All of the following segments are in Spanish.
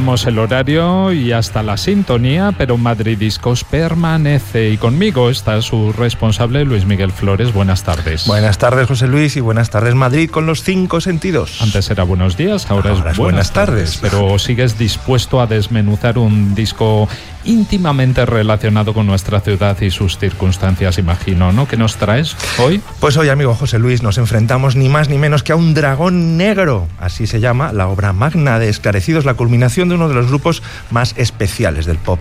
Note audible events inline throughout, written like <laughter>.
Cambiamos el horario y hasta la sintonía, pero Madrid Discos permanece. Y conmigo está su responsable, Luis Miguel Flores. Buenas tardes. Buenas tardes, José Luis, y buenas tardes, Madrid, con los cinco sentidos. Antes era buenos días, ahora, es buenas, tardes. Pero sigues dispuesto a desmenuzar un disco íntimamente relacionado con nuestra ciudad y sus circunstancias, imagino, ¿no? ¿Qué nos traes hoy? Pues hoy, amigo José Luis, nos enfrentamos ni más ni menos que a un dragón negro. Así se llama la obra magna de Esclarecidos, la culminación de uno de los grupos más especiales del pop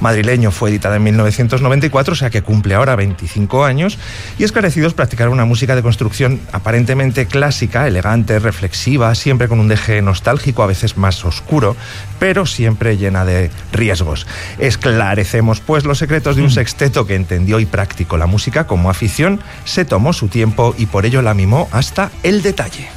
madrileño. Fue editada en 1994, o sea que cumple ahora 25 años. Y Esclarecidos practicaron una música de construcción aparentemente clásica, elegante, reflexiva, siempre con un deje nostálgico, a veces más oscuro, pero siempre llena de riesgos. Esclarecemos pues los secretos de un mm. sexteto que entendió y practicó la música como afición, se tomó su tiempo y por ello la mimó hasta el detalle.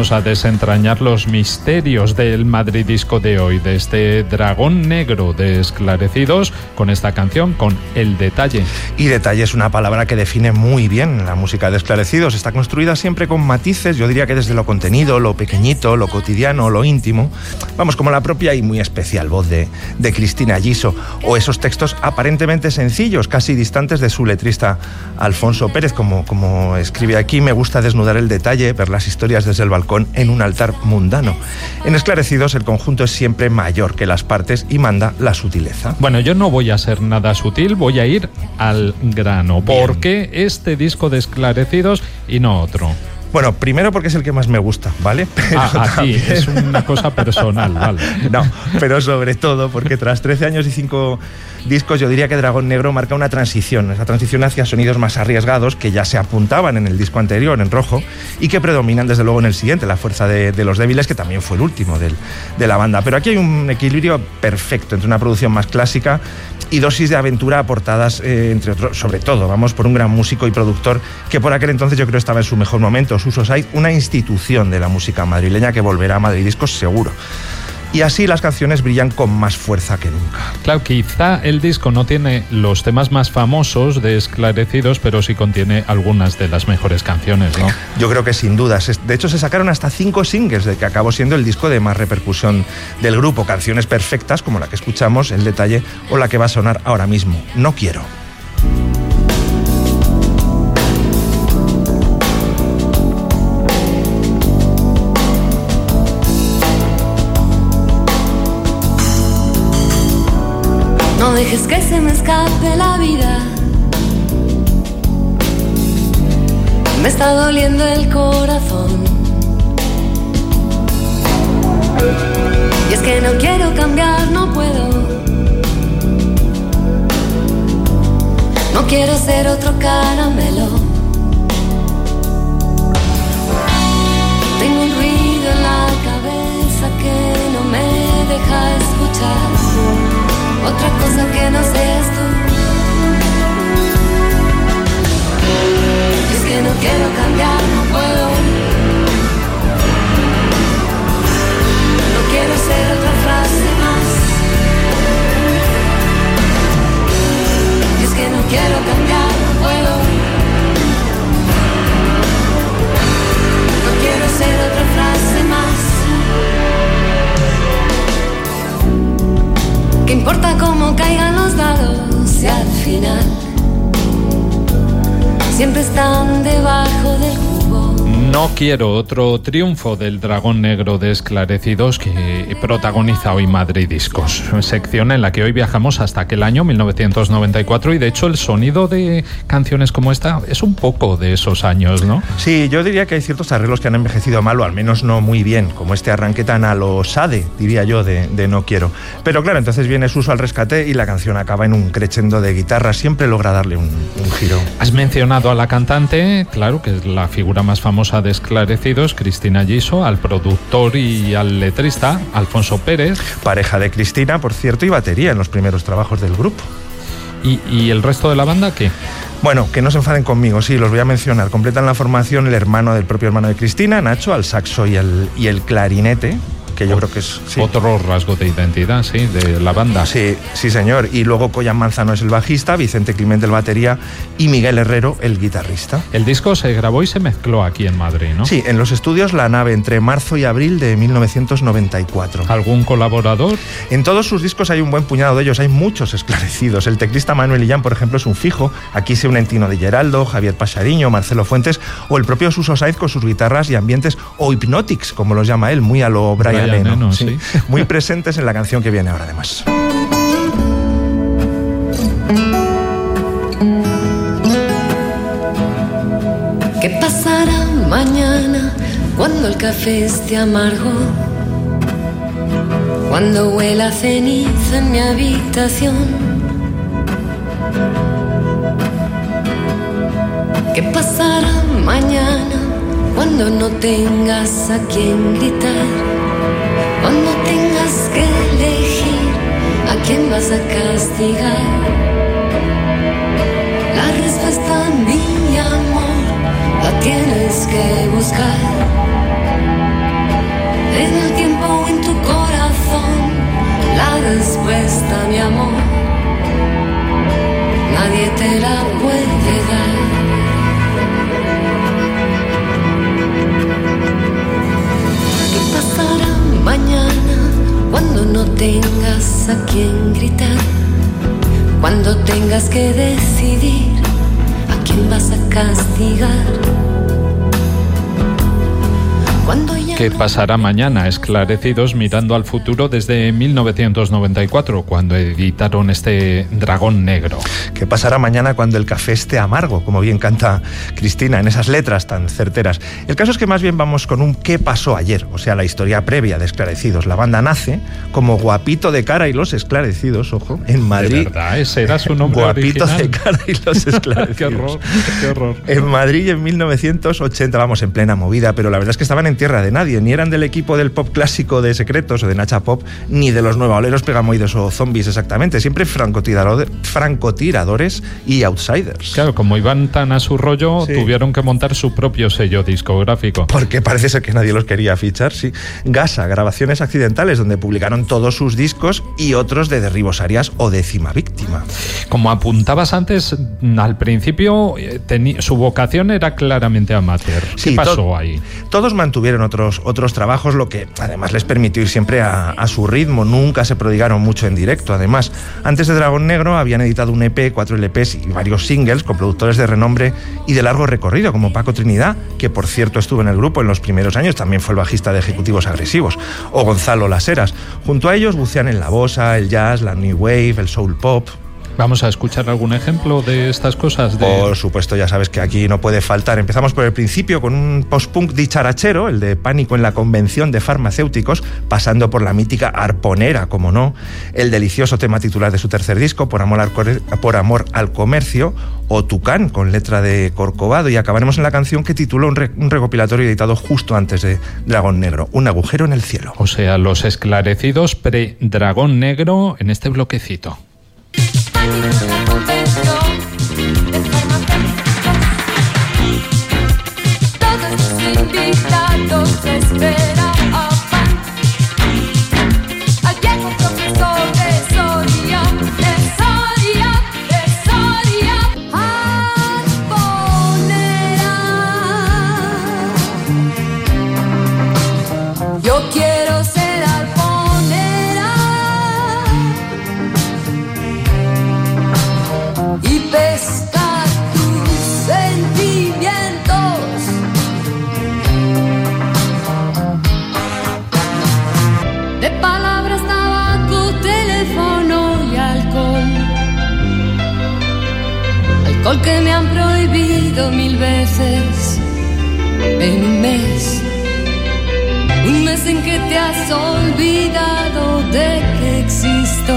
Empezamos a desentrañar los misterios del madridisco de hoy, de este dragón negro de esclarecidos, con esta canción, con El Detalle. Y detalle es una palabra que define muy bien la música de esclarecidos. Está construida siempre con matices, yo diría que desde lo contenido, lo pequeñito, lo cotidiano, lo íntimo. Vamos, como la propia y muy especial voz de, de Cristina Giso, o esos textos aparentemente sencillos, casi distantes de su letrista Alfonso Pérez, como, como escribe aquí, me gusta desnudar el detalle, ver las historias desde el balcón en un altar mundano. En Esclarecidos el conjunto es siempre mayor que las partes y manda la sutileza. Bueno, yo no voy a ser nada sutil, voy a ir al grano. ¿Por qué este disco de Esclarecidos y no otro? Bueno, primero porque es el que más me gusta, ¿vale? <laughs> Pero ah, es una cosa personal, ¿vale? <laughs> No, pero sobre todo porque tras 13 años y 5 discos, yo diría que Dragón Negro marca una transición, esa transición hacia sonidos más arriesgados que ya se apuntaban en el disco anterior, en rojo, y que predominan desde luego en el siguiente, La Fuerza de, los Débiles, que también fue el último de la banda. Pero aquí hay un equilibrio perfecto entre una producción más clásica y dosis de aventura aportadas, eh, entre otros, sobre todo, vamos, por un gran músico y productor que por aquel entonces yo creo estaba en su mejor momento, Suso Saiz, una institución de la música madrileña que volverá a Madrid Discos seguro y así las canciones brillan con más fuerza que nunca. Claro, quizá el disco no tiene los temas más famosos de Esclarecidos, pero sí contiene algunas de las mejores canciones, ¿no? Yo creo que sin dudas. De hecho, se sacaron hasta cinco singles de que acabó siendo el disco de más repercusión del grupo. Canciones perfectas como la que escuchamos, El Detalle, o la que va a sonar ahora mismo, No Quiero. Dejes que se me escape la vida. Me está doliendo el corazón. Y es que no quiero cambiar, no puedo. No quiero ser otro caramelo. Tengo un ruido en la cabeza que no me deja escuchar otra cosa que no seas tú. es que no quiero cambiar, no puedo. No quiero ser otra frase más. es que no quiero cambiar, ¿Qué importa cómo caigan los dados si al final siempre están debajo del? No quiero otro triunfo del dragón negro de esclarecidos que protagoniza hoy Madrid Discos, sección en la que hoy viajamos hasta aquel año 1994 y de hecho el sonido de canciones como esta es un poco de esos años, ¿no? Sí, yo diría que hay ciertos arreglos que han envejecido mal o al menos no muy bien, como este arranque tan a lo sade, diría yo, de, No quiero. Pero claro, entonces viene Suso al rescate y la canción acaba en un crescendo de guitarra, siempre logra darle un, un giro. Has mencionado a la cantante, claro, que es la figura más famosa de Esclarecidos, Cristina Giso, al productor y al letrista, Alfonso Pérez. Pareja de Cristina, por cierto, y batería en los primeros trabajos del grupo. ¿Y, el resto de la banda qué? Bueno, que no se enfaden conmigo, sí, los voy a mencionar. Completan la formación el hermano del propio hermano de Cristina, Nacho, al saxo y el, y el clarinete, que yo creo que es... Otro rasgo de identidad, sí, de la banda. Sí, sí, señor. Y luego Coyan Manzano es el bajista, Vicente Clemente el batería y Miguel Herrero el guitarrista. El disco se grabó y se mezcló aquí en Madrid, ¿no? Sí, en los estudios La Nave entre marzo y abril de 1994. ¿Algún colaborador? En todos sus discos hay un buen puñado de ellos, hay muchos esclarecidos. El teclista Manuel Illán, por ejemplo, es un fijo. Aquí se unen Tino de Geraldo, Javier Pasariño, Marcelo Fuentes o el propio Suso Saiz con sus guitarras y ambientes o hypnotics, como los llama él, muy a lo Brian, <laughs> muy presentes en la canción que viene ahora además. ¿Qué pasará mañana cuando el café esté amargo? Cuando huela ceniza en mi habitación. ¿Qué pasará mañana cuando no tengas a quien gritar? Cuando tengas que elegir a quién vas a castigar. La respuesta, mi amor, la tienes que buscar. En el tiempo en tu corazón, la respuesta, mi amor, nadie te la puede dar. No tengas a quien gritar, cuando tengas que decidir a quién vas a castigar ¿Qué pasará mañana? Esclarecidos mirando al futuro desde 1994, cuando editaron este Dragón Negro. ¿Qué pasará mañana cuando el café esté amargo, como bien canta Cristina en esas letras tan certeras? El caso es que más bien vamos con un ¿qué pasó ayer? O sea, la historia previa de Esclarecidos. La banda nace como Guapito de Cara y los Esclarecidos, ojo, en Madrid. ¿De verdad? ¿Ese era su nombre Guapito de Cara y los Esclarecidos. <laughs> qué horror, qué horror. En Madrid en 1980, vamos, en plena movida, pero la verdad es que estaban en tierra de nadie ni eran del equipo del pop clásico de Secretos o de Nacha Pop, ni de los nuevoleros pegamoides o zombies exactamente, siempre francotiradores y outsiders. Claro, como iban tan a su rollo, tuvieron que montar su propio sello discográfico. Porque parece ser que nadie los quería fichar, sí. Gasa, grabaciones accidentales, donde publicaron todos sus discos y otros de derribos arias o décima víctima. Como apuntabas antes, al principio eh, su vocación era claramente amateur. ¿Qué pasó ahí? Todos mantuvieron otros otros, trabajos, lo que además les permitió ir siempre a, su ritmo. Nunca se prodigaron mucho en directo. Además, antes de Dragón Negro habían editado un EP, cuatro LPs y varios singles con productores de renombre y de largo recorrido, como Paco Trinidad, que por cierto estuvo en el grupo en los primeros años, también fue el bajista de Ejecutivos Agresivos, o Gonzalo Laseras. Junto a ellos bucean en la bossa, el jazz, la new wave, el soul pop. Vamos a escuchar algún ejemplo de estas cosas. Por supuesto, ya sabes que aquí no puede faltar. Empezamos por el principio con un post-punk dicharachero, el de Pánico en la Convención de Farmacéuticos, pasando por la mítica Arponera, como no, el delicioso tema titular de su tercer disco, Por amor al, por amor al comercio, o Tucán, con letra de Corcovado, y acabaremos en la canción que tituló un, un recopilatorio editado justo antes de Dragón Negro, Un agujero en el cielo. O sea, los esclarecidos pre-Dragón Negro en este bloquecito. Todos invitados esperan. Has olvidado de que existo.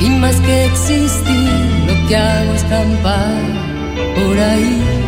Y más que existir, lo que hago es por ahí.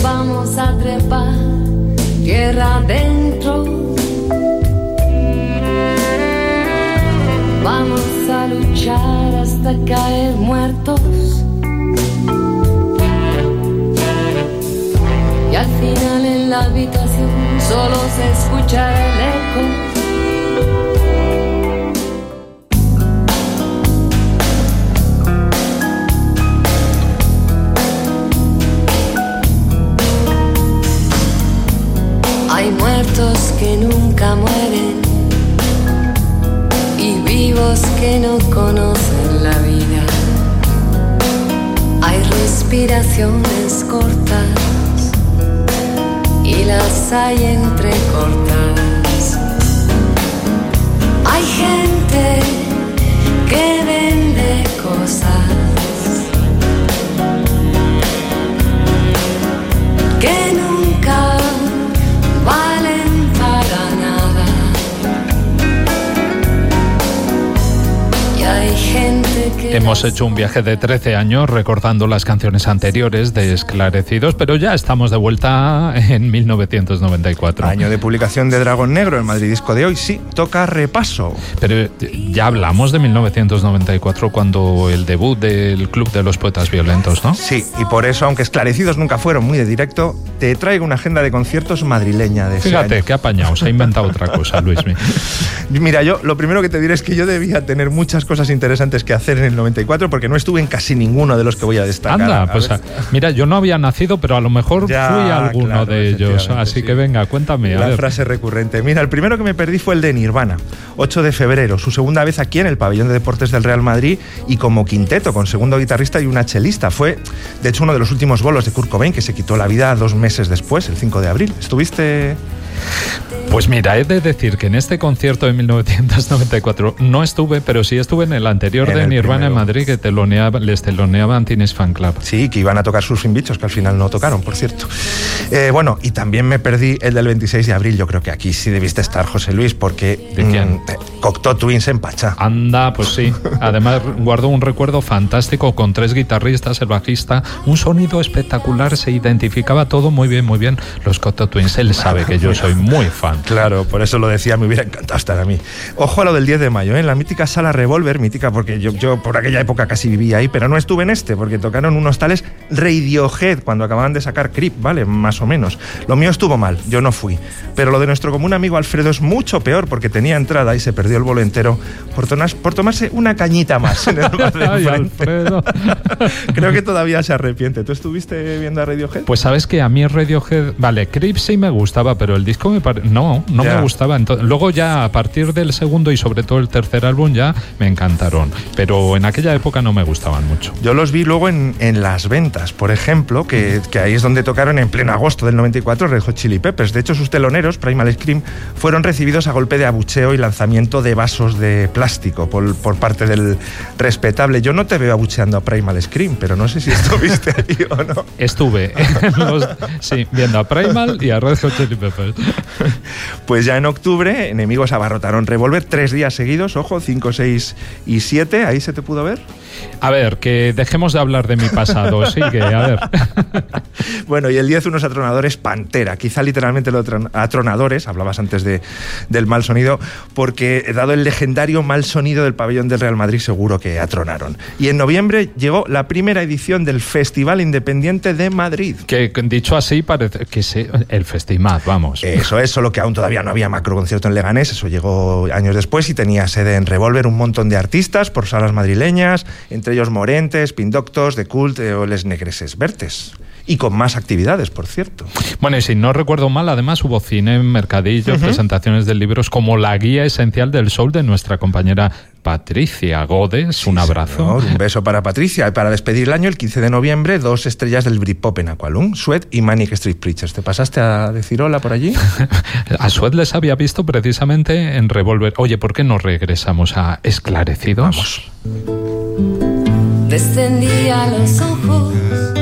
Vamos a trepar tierra adentro. Vamos a luchar hasta caer muertos. Y al final en la habitación solo se escucha el eco. Que nunca mueren y vivos que no conocen la vida. Hay respiraciones cortas y las hay entrecortadas. Hay gente que vende cosas Hemos hecho un viaje de 13 años recordando las canciones anteriores de Esclarecidos, pero ya estamos de vuelta en 1994. Año de publicación de Dragón Negro, el Madrid Disco de hoy, sí, toca repaso. Pero eh, ya hablamos de 1994 cuando el debut del Club de los Poetas Violentos, ¿no? Sí, y por eso, aunque esclarecidos nunca fueron muy de directo, te traigo una agenda de conciertos madrileña de ese Fíjate, año. qué apañado, se ha inventado otra cosa, Luismi. <laughs> Mira, yo lo primero que te diré es que yo debía tener muchas cosas interesantes que hacer en el 94 porque no estuve en casi ninguno de los que voy a destacar. Anda, A pues ver- a- mira, yo no había nacido, pero a lo mejor Ya, fui a alguno claro, de ellos. Así sí. que venga, cuéntame. A La ver. frase recurrente. Mira, el primero que me perdí fue el de Nirvana, 8 de febrero, su segunda vez aquí en el pabellón de deportes del Real Madrid y como quinteto, con segundo guitarrista y una chelista. Fue, de hecho, uno de los últimos bolos de Kurt Cobain, que se quitó la vida dos meses después, el 5 de abril. ¿Estuviste...? Pues mira, he de decir que en este concierto de 1994 no estuve, pero sí estuve en el anterior En de el Nirvana en. Madrid que teloneaba, les teloneaban Teenage Fan Club. Sí, que iban a tocar sus Fin Bichos, que al final no tocaron, por cierto. Eh, bueno, y también me perdí el del 26 de abril. Yo creo que aquí sí debiste estar, José Luis, porque... ¿De quién? mm, eh, Cocteau Twins en Pachá. Anda, pues sí. Además, guardo un recuerdo fantástico con tres guitarristas, el bajista, un sonido espectacular, se identificaba todo muy bien, muy bien. Los Cocteau Twins, él sabe que yo soy muy fan. Claro, por eso lo decía, me hubiera encantado estar a mí. Ojo a lo del 10 de mayo, ¿eh? en la mítica sala Revolver, mítica porque yo, yo por aquella época casi vivía ahí, pero no estuve en este, porque tocaron unos tales Radiohead cuando acababan de sacar Creep, ¿vale? Más o menos. Lo mío estuvo mal, yo no fui. Pero lo de nuestro común amigo Alfredo es mucho peor, porque tenía entrada y se perdió el bolo entero por, tonas- por tomarse una cañita más en el bar de <laughs> Ay, enfrente. Alfredo. <laughs> Creo que todavía se arrepiente. ¿Tú estuviste viendo a Radiohead? Pues sabes que a mí Radiohead, vale, Creep sí me gustaba, pero el disco me pare- no, no Ya. me gustaba. Luego ya a partir del segundo y sobre todo el tercer álbum ya me encantaron, pero en aquella época no me gustaban mucho. Yo los vi luego en, en las ventas, por ejemplo, que, que ahí es donde tocaron en pleno agosto del 94 Red Hot Chili Peppers. De hecho, sus teloneros, Primal Scream, fueron recibidos a golpe de abucheo y lanzamiento de vasos de plástico por, por parte del respetable. Yo no te veo abucheando a Primal Scream, pero no sé si estuviste ahí o no. Estuve <laughs> los- sí, viendo a Primal y a Red Hot Chili Peppers. <laughs> Pues ya en octubre, enemigos abarrotaron Revolver tres días seguidos, ojo, 5, 6 y 7. Ahí se te pudo ver. A ver, que dejemos de hablar de mi pasado, sigue, a ver. <laughs> Bueno, y el 10 unos atronadores Pantera, quizá literalmente los atron- atronadores, hablabas antes de, del mal sonido, porque dado el legendario mal sonido del pabellón del Real Madrid, seguro que atronaron. Y en noviembre llegó la primera edición del Festival Independiente de Madrid. Que dicho así parece que sí, el festival, vamos. Eso es, solo que aún todavía no había macro concierto en Leganés, eso llegó años después y tenía sede en Revolver un montón de artistas por salas madrileñas, entre ellos Morentes, Spindoctos, The Cult eh, o Les Negreses Vertes y con más actividades, por cierto. Bueno, y si no recuerdo mal, además hubo cine, mercadillo, presentaciones de libros como la guía esencial del soul de nuestra compañera Patricia Godes. un abrazo. un beso para Patricia. Y para despedir el año, el 15 de noviembre, dos estrellas del Britpop en Aqualung, Sweat y Manic Street Preachers. ¿Te pasaste a decir hola por allí? <laughs> a Sweat les había visto precisamente en Revolver. Oye, ¿por qué no regresamos a Esclarecidos? Vamos. Descendía los ojos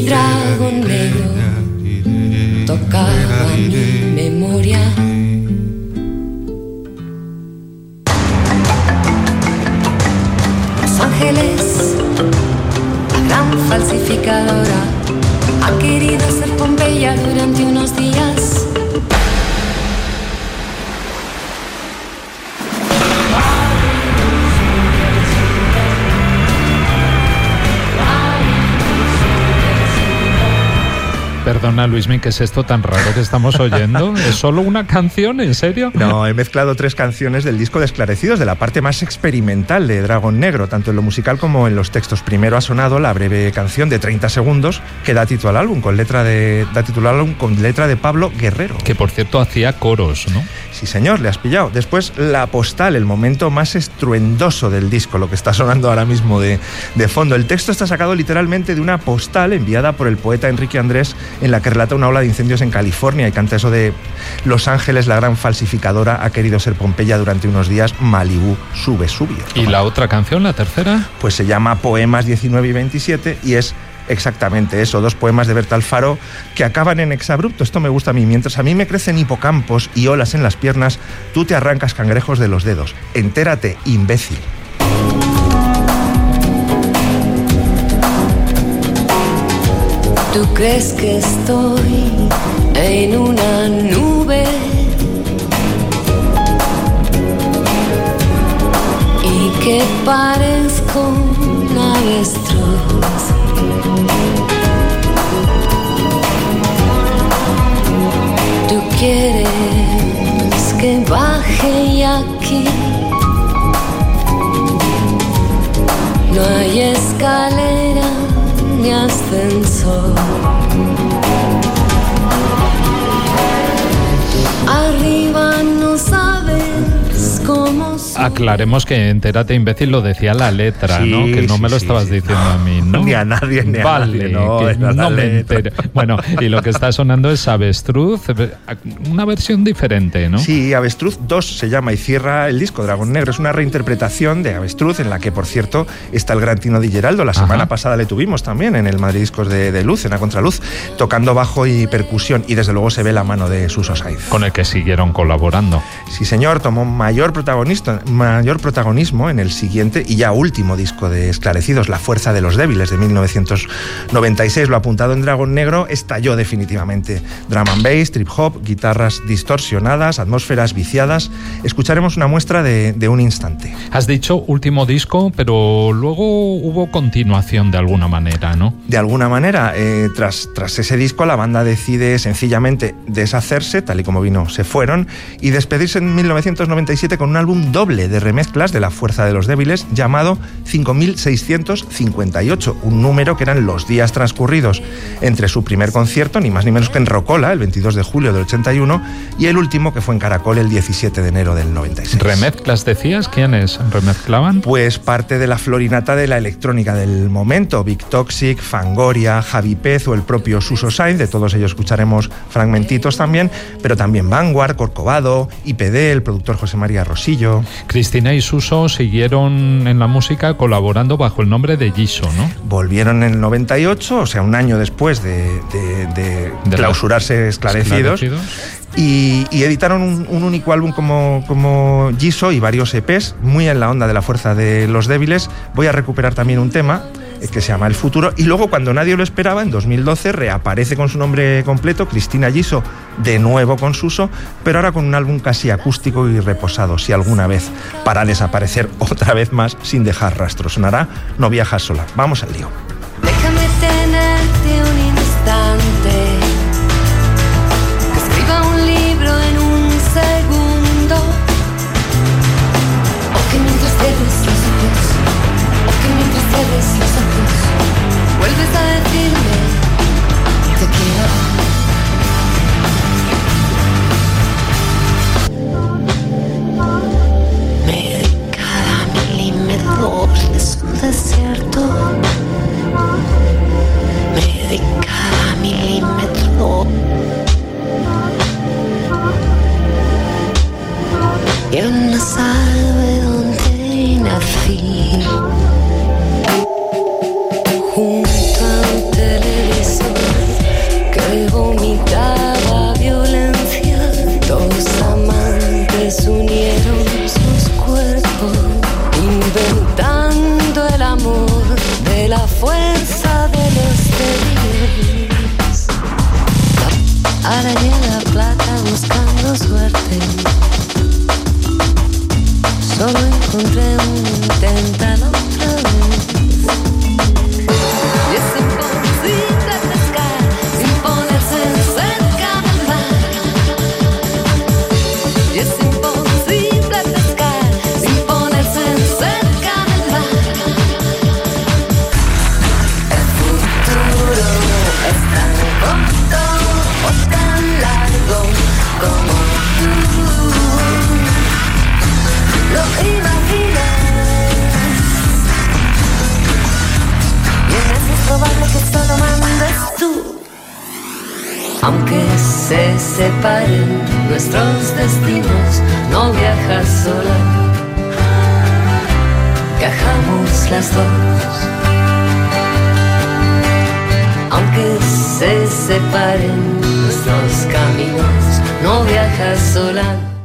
y Dragón Negro tocaba mi memoria. Los ángeles, la gran falsificadora, ha querido ser Pompeya durante unos días Perdona, Luismi, ¿qué es esto tan raro que estamos oyendo? <laughs> ¿Es solo una canción? ¿En serio? No, he mezclado tres canciones del disco de Esclarecidos, de la parte más experimental de Dragón Negro, tanto en lo musical como en los textos. Primero ha sonado la breve canción de 30 segundos que da título al álbum, con letra de, da título al álbum con letra de Pablo Guerrero. Que por cierto hacía coros, ¿no? Sí, señor, le has pillado. Después la postal, el momento más estruendoso del disco, lo que está sonando ahora mismo de, de fondo. El texto está sacado literalmente de una postal enviada por el poeta Enrique Andrés en la que relata una ola de incendios en California y canta eso de Los Ángeles, la gran falsificadora, ha querido ser Pompeya durante unos días, Malibú sube, sube. ¿Y la otra canción, la tercera? Pues se llama Poemas 19 y 27 y es exactamente eso, dos poemas de Berta Alfaro que acaban en exabrupto. Esto me gusta a mí. Mientras a mí me crecen hipocampos y olas en las piernas, tú te arrancas cangrejos de los dedos. Entérate, imbécil. Tú crees que estoy en una nube y que parezco un avestruz. Quieres que baje aquí no hay escalera ni ascensor. Aclaremos que entérate imbécil lo decía la letra, ¿no? Que no me lo estabas diciendo a mí, ¿no? Ni a nadie, ni a vale, nadie. No, no me entero. Bueno, y lo que está sonando es Avestruz, una versión diferente, ¿no? Sí, Avestruz 2 se llama y cierra el disco Dragón Negro. Es una reinterpretación de Avestruz en la que, por cierto, está el gran Tino Di Geraldo. La semana pasada le tuvimos también en el Madrid Discos de, Luz, en la Contraluz, tocando bajo y percusión. Y desde luego se ve la mano de Suso Saiz. Con el que siguieron colaborando. Sí, señor, tomó mayor protagonista, mayor protagonismo en el siguiente y ya último disco de Esclarecidos, La Fuerza de los Débiles, de 1996. Lo apuntado en Dragón Negro estalló definitivamente. Drum and bass, trip hop, guitarras distorsionadas, atmósferas viciadas. Escucharemos una muestra de, de un instante. Has dicho último disco, pero luego hubo continuación de alguna manera, ¿no? De alguna manera, eh, tras, tras ese disco, la banda decide sencillamente deshacerse, tal y como vino, se fueron, y despedirse en 1997 con un álbum doble de remezclas de La Fuerza de los Débiles llamado 5658, un número que eran los días transcurridos entre su primer concierto, ni más ni menos que en Rocola, el 22 de julio del 81, y el último que fue en Caracol el 17 de enero del 96. ¿Remezclas decías? ¿Quiénes remezclaban? Pues parte de la florinata de la electrónica del momento, Big Toxic, Fangoria, Javi Pez o el propio Suso Sainz, de todos ellos escucharemos fragmentitos también, pero también Vanguard, Corcovado, IPD, el productor José María Rosillo. Cristina y Suso siguieron en la música colaborando bajo el nombre de Giso, ¿no? Volvieron en el 98, o sea, un año después de, de, de, de clausurarse esclarecidos. esclarecidos. Y, y, editaron un, un, único álbum como, como Giso y varios EPs, muy en la onda de la fuerza de los débiles. Voy a recuperar también un tema que se llama El Futuro. Y luego, cuando nadie lo esperaba, en 2012 reaparece con su nombre completo, Cristina Giso, de nuevo con Suso, pero ahora con un álbum casi acústico y reposado, si alguna vez, para desaparecer <laughs> otra vez más sin dejar rastro. Sonará No viajas sola. Vamos al lío. In the sun. Separen nuestros destinos, no viajas sola. Viajamos las dos. Aunque se separen nuestros caminos, no viajas sola.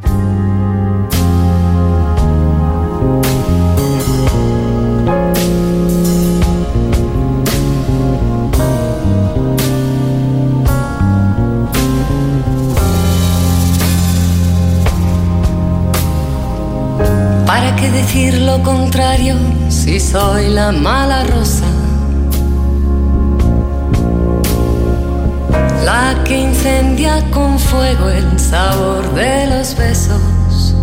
Decir lo contrario si soy la mala rosa? La que incendia con fuego el sabor de los besos.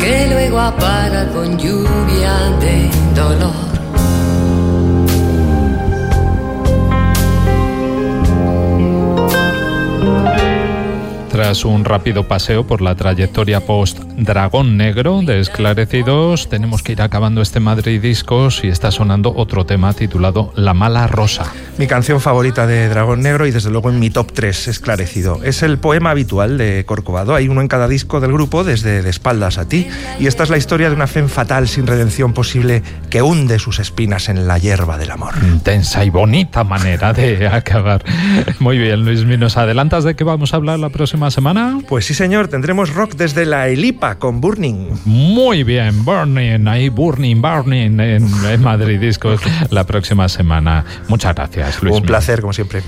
Que luego apaga con lluvia de dolor. Tras un rápido paseo por la trayectoria post Dragón Negro de Esclarecidos, tenemos que ir acabando este Madrid Discos y está sonando otro tema titulado La Mala Rosa. Mi canción favorita de Dragón Negro y desde luego en mi top 3 esclarecido. Es el poema habitual de Corcovado. Hay uno en cada disco del grupo desde De espaldas a ti. Y esta es la historia de una fe fatal sin redención posible que hunde sus espinas en la hierba del amor. Intensa y bonita manera de <laughs> acabar. Muy bien, Luis ¿nos adelantas de qué vamos a hablar la próxima semana? Pues sí, señor, tendremos rock desde la Elipa con Burning. Muy bien, Burning, ahí Burning, Burning en, en Madrid Discos la próxima semana. Muchas gracias, Luis. Un placer, como siempre.